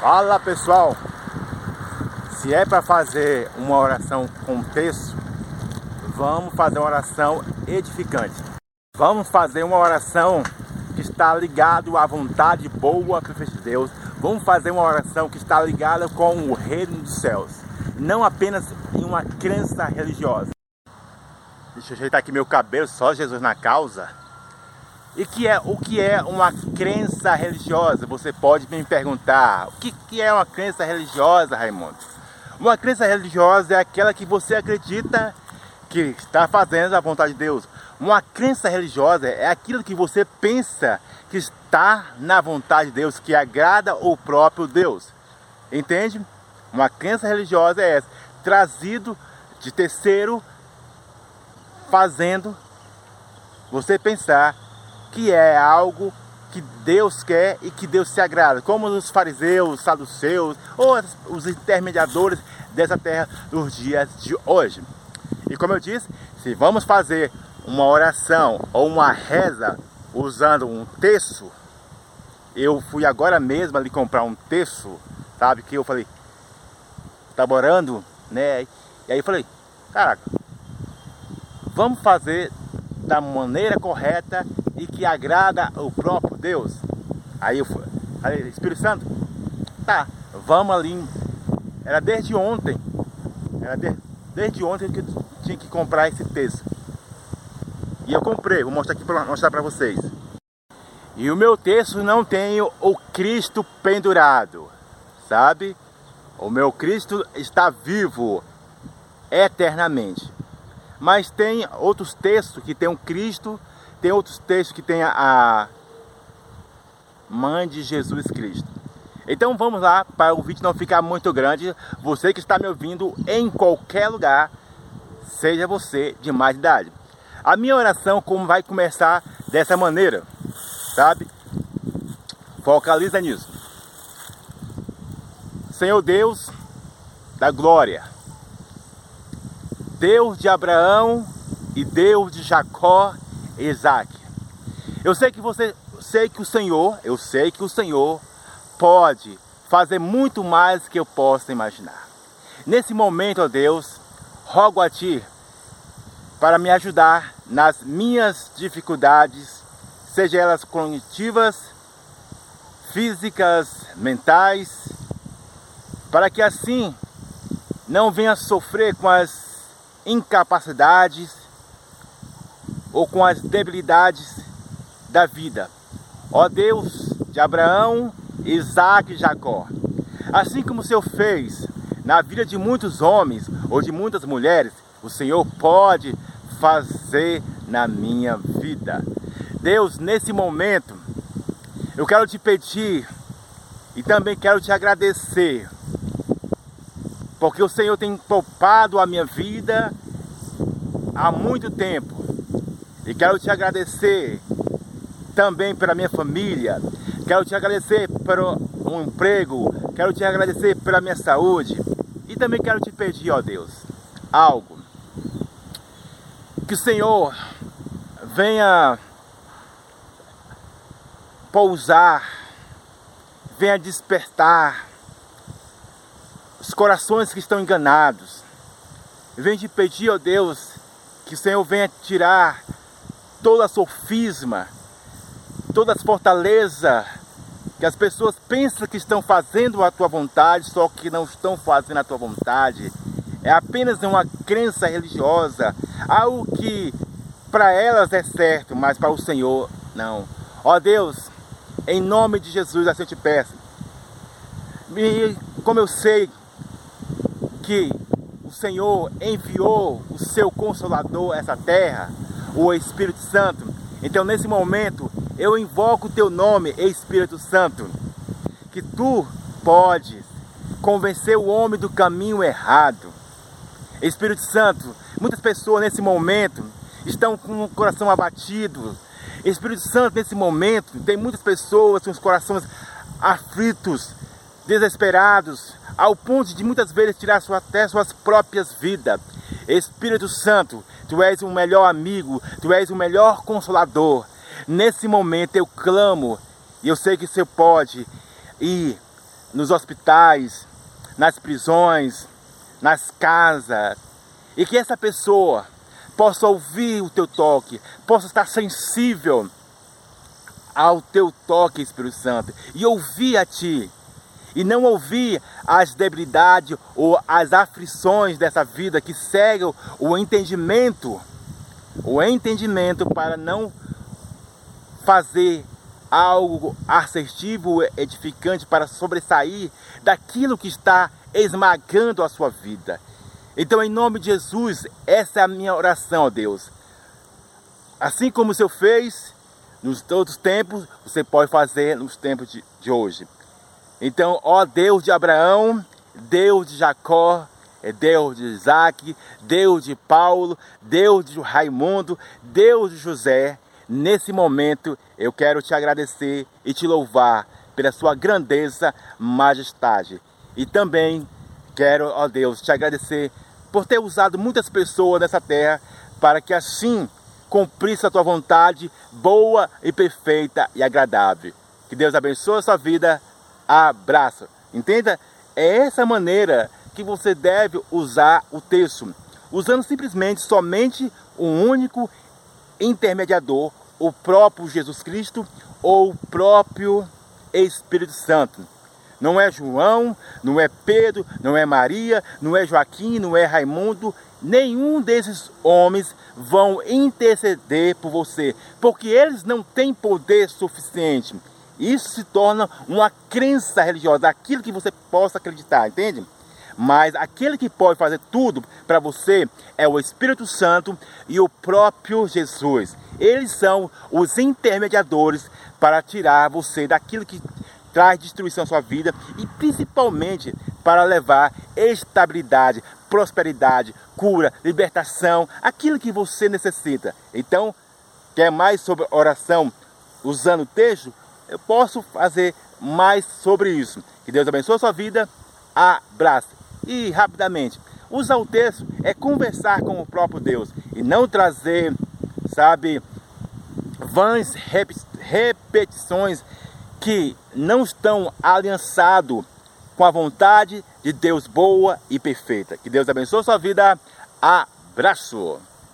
Fala pessoal, se é para fazer uma oração com texto, vamos fazer uma oração edificante. Vamos fazer uma oração que está ligado à vontade boa perfeita de Deus. Vamos fazer uma oração que está ligada com o reino dos céus, não apenas em uma crença religiosa. Deixa eu ajeitar aqui meu cabelo, só Jesus na causa. E que é, o que é uma crença religiosa? Você pode me perguntar. O que, que é uma crença religiosa, Raimundo? Uma crença religiosa é aquela que você acredita que está fazendo a vontade de Deus. Uma crença religiosa é aquilo que você pensa que está na vontade de Deus, que agrada o próprio Deus. Entende? Uma crença religiosa é essa, trazido de terceiro, fazendo você pensar que é algo que Deus quer e que Deus se agrada, como os fariseus, os saduceus ou os intermediadores dessa terra nos dias de hoje. E como eu disse, se vamos fazer uma oração ou uma reza usando um texto, eu fui agora mesmo ali comprar um texto, sabe, que eu falei, tá orando, né? E aí eu falei, caraca, vamos fazer da maneira correta e que agrada o próprio Deus. Aí eu falei, Espírito Santo, tá, vamos ali. Era desde ontem, era de, desde ontem que eu tinha que comprar esse texto. E eu comprei, vou mostrar aqui para mostrar para vocês. E o meu texto não tem o Cristo pendurado, sabe? O meu Cristo está vivo eternamente. Mas tem outros textos que tem um Cristo tem outros textos que tem a, a mãe de Jesus Cristo. Então vamos lá para o vídeo não ficar muito grande. Você que está me ouvindo em qualquer lugar, seja você de mais idade. A minha oração como vai começar dessa maneira, sabe? Focaliza nisso. Senhor Deus da glória, Deus de Abraão e Deus de Jacó Isaac. Eu sei que você, sei que o Senhor, eu sei que o Senhor pode fazer muito mais que eu possa imaginar. Nesse momento, ó Deus, rogo a Ti para me ajudar nas minhas dificuldades, seja elas cognitivas, físicas, mentais, para que assim não venha sofrer com as incapacidades ou com as debilidades da vida. Ó Deus de Abraão, Isaac e Jacó. Assim como o Senhor fez na vida de muitos homens ou de muitas mulheres, o Senhor pode fazer na minha vida. Deus, nesse momento, eu quero te pedir e também quero te agradecer, porque o Senhor tem poupado a minha vida há muito tempo e quero te agradecer também pela minha família. Quero te agradecer pelo um emprego. Quero te agradecer pela minha saúde. E também quero te pedir, ó Deus, algo. Que o Senhor venha pousar, venha despertar os corações que estão enganados. Venha te pedir, ó Deus, que o Senhor venha tirar toda sofisma, toda fortaleza que as pessoas pensam que estão fazendo a tua vontade, só que não estão fazendo a tua vontade. É apenas uma crença religiosa, algo que para elas é certo, mas para o Senhor não. Ó Deus, em nome de Jesus, assim eu te peço. E como eu sei que o Senhor enviou o seu consolador a essa terra, o Espírito Santo. Então, nesse momento, eu invoco o teu nome, Espírito Santo, que tu podes convencer o homem do caminho errado. Espírito Santo, muitas pessoas nesse momento estão com o coração abatido. Espírito Santo, nesse momento, tem muitas pessoas com os corações aflitos, desesperados, ao ponto de muitas vezes tirar até suas próprias vidas. Espírito Santo, tu és o melhor amigo, tu és o melhor consolador. Nesse momento eu clamo, e eu sei que você pode, e nos hospitais, nas prisões, nas casas, e que essa pessoa possa ouvir o teu toque, possa estar sensível ao teu toque, Espírito Santo, e ouvir a ti, e não ouvir as debilidades ou as aflições dessa vida que cegam o entendimento, o entendimento para não fazer algo assertivo, edificante para sobressair daquilo que está esmagando a sua vida. Então, em nome de Jesus, essa é a minha oração, ó Deus. Assim como o Senhor fez nos outros tempos, você pode fazer nos tempos de, de hoje. Então, ó Deus de Abraão, Deus de Jacó, é Deus de Isaac, Deus de Paulo, Deus de Raimundo, Deus de José, nesse momento eu quero te agradecer e te louvar pela sua grandeza, majestade. E também quero, ó Deus, te agradecer por ter usado muitas pessoas nessa terra para que assim cumprisse a tua vontade boa e perfeita e agradável. Que Deus abençoe a sua vida. Abraço. Entenda? É essa maneira que você deve usar o texto, usando simplesmente somente um único intermediador, o próprio Jesus Cristo ou o próprio Espírito Santo. Não é João, não é Pedro, não é Maria, não é Joaquim, não é Raimundo. Nenhum desses homens vão interceder por você, porque eles não têm poder suficiente. Isso se torna uma crença religiosa, aquilo que você possa acreditar, entende? Mas aquele que pode fazer tudo para você é o Espírito Santo e o próprio Jesus. Eles são os intermediadores para tirar você daquilo que traz destruição à sua vida e principalmente para levar estabilidade, prosperidade, cura, libertação, aquilo que você necessita. Então, quer mais sobre oração usando o texto? Eu posso fazer mais sobre isso. Que Deus abençoe a sua vida. Abraço. E rapidamente, usar o texto é conversar com o próprio Deus e não trazer, sabe, vãs repetições que não estão aliançados com a vontade de Deus boa e perfeita. Que Deus abençoe a sua vida. Abraço!